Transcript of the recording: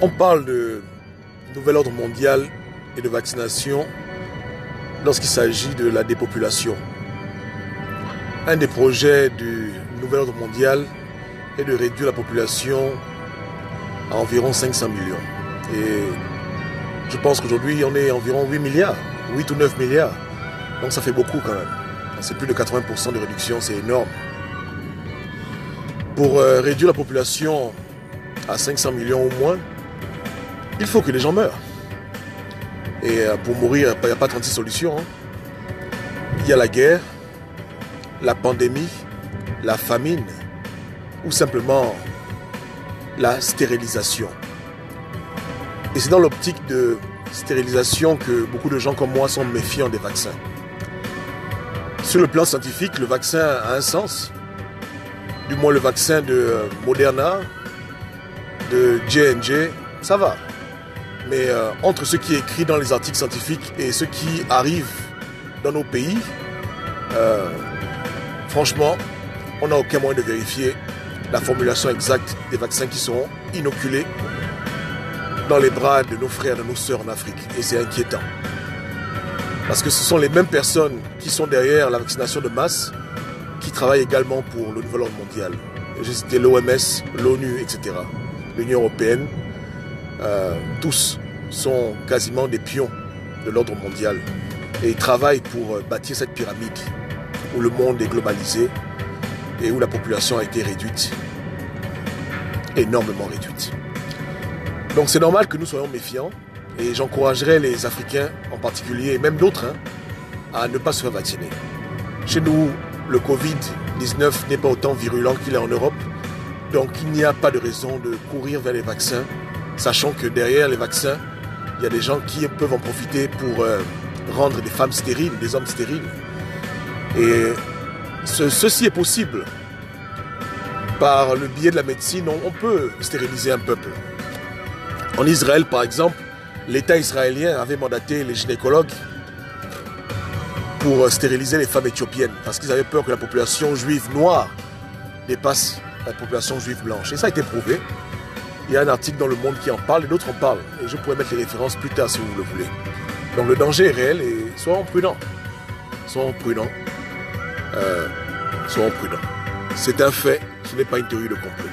On parle de nouvel ordre mondial et de vaccination lorsqu'il s'agit de la dépopulation. Un des projets du nouvel ordre mondial est de réduire la population à environ 500 millions. Et je pense qu'aujourd'hui, on est environ 8 milliards, 8 ou 9 milliards. Donc ça fait beaucoup quand même. C'est plus de 80% de réduction, c'est énorme. Pour euh, réduire la population à 500 millions au moins, il faut que les gens meurent. Et euh, pour mourir, il n'y a pas 36 solutions. Hein. Il y a la guerre, la pandémie, la famine, ou simplement la stérilisation. Et c'est dans l'optique de stérilisation que beaucoup de gens comme moi sont méfiants des vaccins. Sur le plan scientifique, le vaccin a un sens. Du moins le vaccin de euh, Moderna, de J&J, ça va. Mais euh, entre ce qui est écrit dans les articles scientifiques et ce qui arrive dans nos pays, euh, franchement, on n'a aucun moyen de vérifier la formulation exacte des vaccins qui seront inoculés dans les bras de nos frères, de nos sœurs en Afrique. Et c'est inquiétant. Parce que ce sont les mêmes personnes qui sont derrière la vaccination de masse qui travaillent également pour le nouvel ordre mondial. J'ai cité l'OMS, l'ONU, etc. L'Union européenne. Euh, tous sont quasiment des pions de l'ordre mondial. Et travaillent pour euh, bâtir cette pyramide où le monde est globalisé et où la population a été réduite. Énormément réduite. Donc c'est normal que nous soyons méfiants et j'encouragerais les Africains en particulier, et même d'autres, hein, à ne pas se faire vacciner. Chez nous, le Covid-19 n'est pas autant virulent qu'il est en Europe. Donc il n'y a pas de raison de courir vers les vaccins, sachant que derrière les vaccins, il y a des gens qui peuvent en profiter pour euh, rendre des femmes stériles, des hommes stériles. Et ceci est possible. Par le biais de la médecine, on peut stériliser un peuple. En Israël, par exemple, l'État israélien avait mandaté les gynécologues pour stériliser les femmes éthiopiennes parce qu'ils avaient peur que la population juive noire dépasse la population juive blanche. Et ça a été prouvé. Il y a un article dans Le Monde qui en parle et d'autres en parlent. Et je pourrais mettre les références plus tard si vous le voulez. Donc le danger est réel et soyons prudents. Soyons prudents. Euh, soyons prudents. C'est un fait, ce n'est pas une théorie de complot.